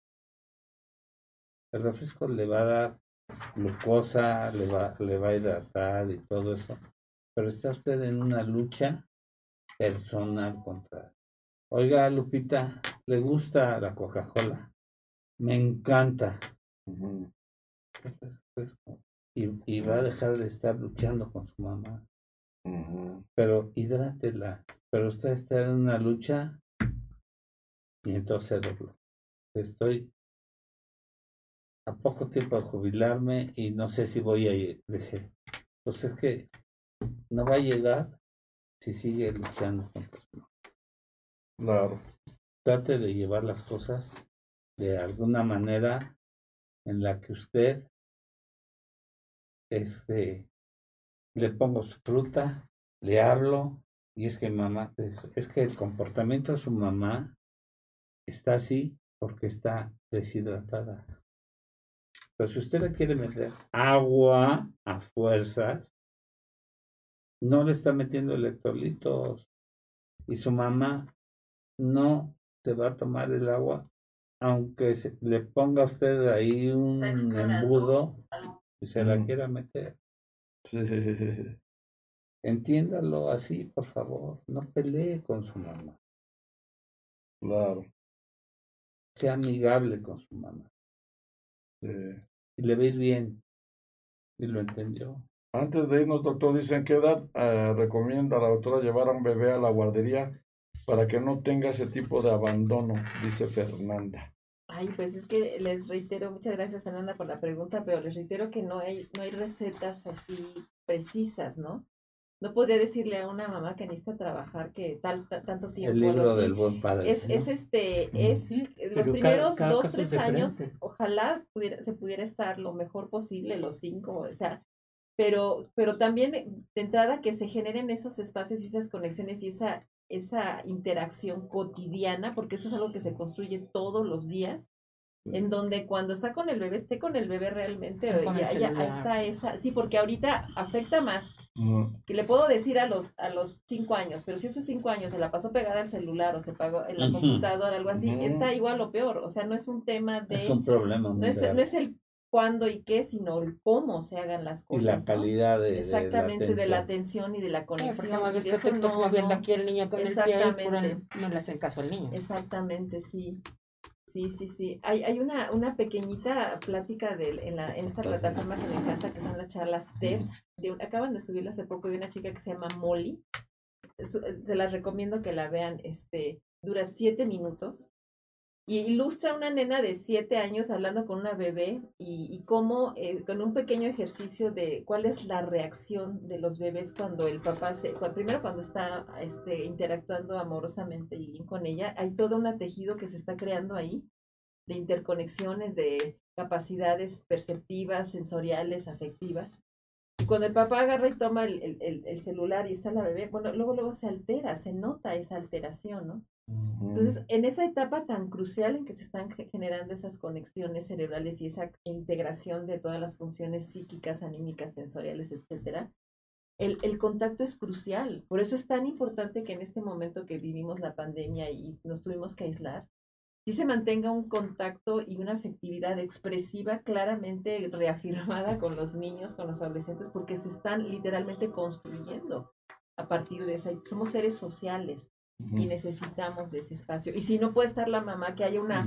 El refresco le va a dar glucosa, le va, le va a hidratar y todo eso. Pero está usted en una lucha personal contra. Oiga, Lupita, ¿le gusta la Coca-Cola? Me encanta. Ujú. refresco. Y, y va a dejar de estar luchando con su mamá. Pero hidrátela. Pero usted está en una lucha y entonces dobló. Estoy a poco tiempo de jubilarme y no sé si voy a ir. Dije, pues es que no va a llegar si sigue luchando contra. Claro. Trate de llevar las cosas de alguna manera en la que usted este le pongo su fruta, le hablo, y es que mamá, es que el comportamiento de su mamá está así porque está deshidratada. Pero si usted le quiere meter agua a fuerzas, no le está metiendo electrolitos. Y su mamá no se va a tomar el agua, aunque se, le ponga a usted ahí un embudo y se la quiera meter. Entiéndalo así, por favor. No pelee con su mamá. Claro. Sea amigable con su mamá. Sí. Y le a ir bien. Y lo entendió. Antes de irnos, doctor, dicen qué edad eh, recomienda la doctora llevar a un bebé a la guardería para que no tenga ese tipo de abandono, dice Fernanda. Ay, pues es que les reitero, muchas gracias Fernanda por la pregunta, pero les reitero que no hay, no hay recetas así precisas, ¿no? No podría decirle a una mamá que necesita trabajar que tal, tanto tiempo. El libro del buen padre. Es, ¿no? es este, es los primeros cada- cada dos, tres años, ojalá pudiera, se pudiera estar lo mejor posible, los cinco, o sea, pero, pero también de de entrada que se generen esos espacios y esas conexiones y esa, esa interacción cotidiana, porque esto es algo que se construye todos los días, en donde cuando está con el bebé, esté con el bebé realmente, No con y el haya- celular. está esa, sí, porque ahorita afecta más Mm, que le puedo decir a los a los cinco años, pero si esos cinco años se la pasó pegada al celular o se pagó en la Ujú. computadora, algo así, está igual o peor. O sea, no es un tema de, Es un problema no es, no es el cuándo y qué, sino el cómo se hagan las y cosas. la ¿no? calidad de, de la Exactamente, de la atención. y de la Sí, conexión. porque más y te no- moviendo no- aquí el niño con el pie y Exactamente. no le hacen caso al niño. Exactamente, sí. Sí, sí, sí. Hay, hay una, una pequeñita plática de, en, la, en esta plataforma que me encanta, que son las charlas TED. De, acaban de subirlo hace poco de una chica que se llama Molly. Su- Se las recomiendo que la vean. Este, dura siete minutos. Y ilustra una nena de siete años hablando con una bebé y, y cómo, eh, con un pequeño ejercicio de cuál es la reacción de los bebés cuando el papá se, primero cuando está este, interactuando amorosamente y con ella, hay todo un tejido que se está creando ahí de interconexiones, de capacidades perceptivas, sensoriales, afectivas. Y cuando el papá agarra y toma el- el- el celular y está la bebé, bueno, luego luego se altera, se nota esa alteración, ¿no? Mm, Entonces, en esa etapa tan crucial en que se están ge- generando esas conexiones cerebrales y esa integración de todas las funciones psíquicas, anímicas, sensoriales, etcétera, el, el contacto es crucial. Por eso es tan importante que en este momento que vivimos la pandemia y nos tuvimos que aislar, sí se mantenga un contacto y una afectividad expresiva claramente reafirmada con los niños, con los adolescentes, porque se están literalmente construyendo a partir de esa. Somos seres sociales y necesitamos de ese espacio. Y si no puede estar la mamá, que haya una,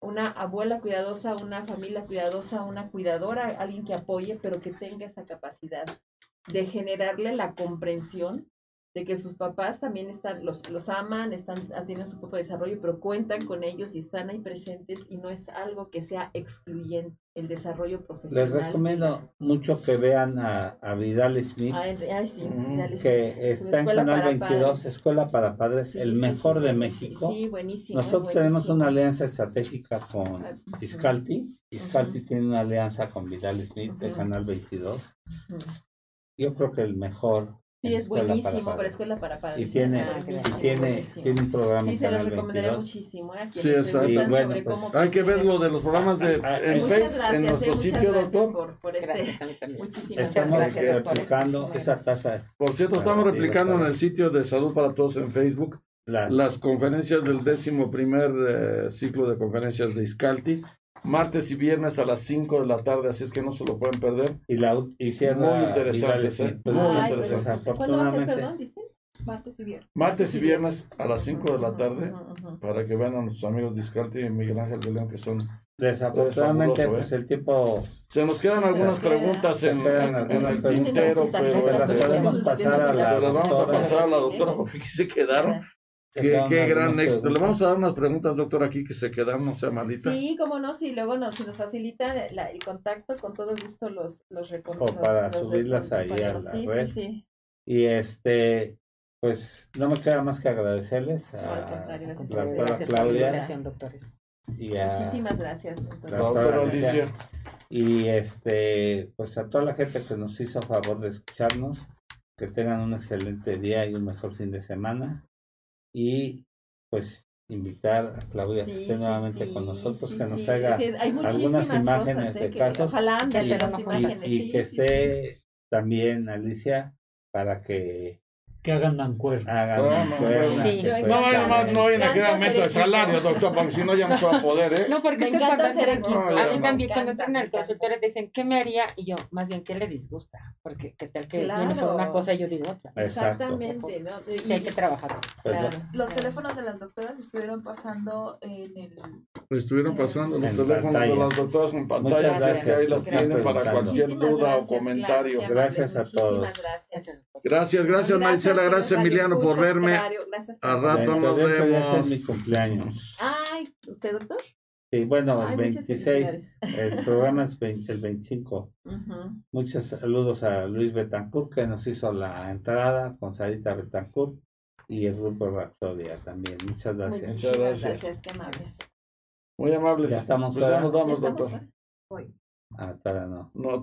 una abuela cuidadosa, una familia cuidadosa, una cuidadora, alguien que apoye, pero que tenga esa capacidad de generarle la comprensión de que sus papás también están, los, los aman, están, tienen su propio desarrollo, pero cuentan con ellos y están ahí presentes y no es algo que sea excluyente el desarrollo Les profesional. recomiendo mucho que vean a, a Vidal Smith, Ay, ay, sí, Mm, que está en Canal para 22, padres. Escuela para Padres, Sí, el sí, mejor sí, de. México. Sí, buenísimo. Nosotros tenemos una alianza estratégica con Ah. Iscalti. Iscalti tiene una alianza con Vidal Smith de. Canal 22. Ujú. Yo creo que el mejor. Sí, es buenísimo para para, escuela para padres. Y tiene, Ah, y tiene, tiene un programa Sí, se lo Canal recomendaría 22. muchísimo. ¿eh? Sí, exacto. bueno, sobre pues, Hay que ver lo de los programas de, Ah, en Muchas Face, gracias, en eh, nuestro muchas sitio, doctor. Por, por este, Gracias a mí también. muchísimas Estamos gracias, replicando Muchísimas esa gracias. tasa. Por cierto, estamos replicando en el sitio de Salud para Todos en Facebook Las, las conferencias del décimo primer eh, ciclo de conferencias de Iscalti, martes y viernes a las 5 de la tarde, así es que no se lo pueden perder. y la cierra Muy interesantes, Vidal ¿eh? Pues, Muy Ay, interesante. pues, ¿Cuándo va a ser, perdón, dicen? Martes y viernes. Martes y viernes a las 5 de la tarde, para que vean a nuestros amigos de Iscalti y Miguel Ángel de León, que son... desafortunadamente, fabuloso, pues ¿eh? el tiempo Se nos quedan algunas queda- preguntas en, el tintero, pero se las este, vamos a pasar a la doctora porque aquí se quedaron. Qué, gran éxito. Le vamos a dar unas preguntas, doctor, aquí que se quedaron, no sea malita. Sí, cómo no, sí, luego nos, si nos facilita la- el contacto, con todo gusto los, los O recomendamos. para subirlas ahí a la sí, red. sí, sí. Y este, pues no me queda más que agradecerles No, al a contrario, gracias la a doctora Gracias por la Claudia invitación, doctores. y a Muchísimas gracias, Doctora doctora Alicia. y este pues a toda la gente que nos hizo favor de escucharnos que tengan un excelente día y un mejor fin de semana y pues invitar a Claudia que Sí, esté nuevamente sí, con nosotros sí, que nos sí, haga algunas imágenes cosas, de ¿eh? que casos Ojalá y- las y- imágenes. y, sí, que sí, esté también Alicia para que Que hagan mancuerna. hagan No, cuerda, sí. No, encantada. no, no, no vayan a quedar aumento de salario, doctor, porque si no ya no se va a poder, ¿eh? No, porque Me encanta equipo. No, A mí no. también cuando entran al consultorio dicen, ¿qué me haría? Y yo, más bien, ¿qué le disgusta? Porque qué tal que Claro. una cosa y yo digo otra. Exactamente, ¿no? Y- Sí, hay que trabajar. Pues, claro. Los teléfonos de las doctoras estuvieron pasando en el... Estuvieron pasando los En teléfonos de pantalla. las doctoras en pantalla, Muchas así es que gracias ahí los tienen para cualquier Muchísimas duda o gracias, comentario. Gracias a muchísimas todos. gracias. Gracias, gracias Marisela, gracias Emiliano por Escuchas, verme. Gracias por Al rato nos vemos. es mi cumpleaños. Ay, ¿usted, doctor? Sí, bueno, Ay, el muchas 26, felicidades. el programa es 20 el 25. Ujú. Muchos saludos a Luis Betancourt que nos hizo la entrada con Sarita Betancourt y el grupo Rapsodia también. Muchas gracias. Muchísimas gracias. gracias, qué amables. Muy amables. Ya estamos Pues ya nos vamos, ¿Ya estamos doctor. Voy. Ah, todavía no. No,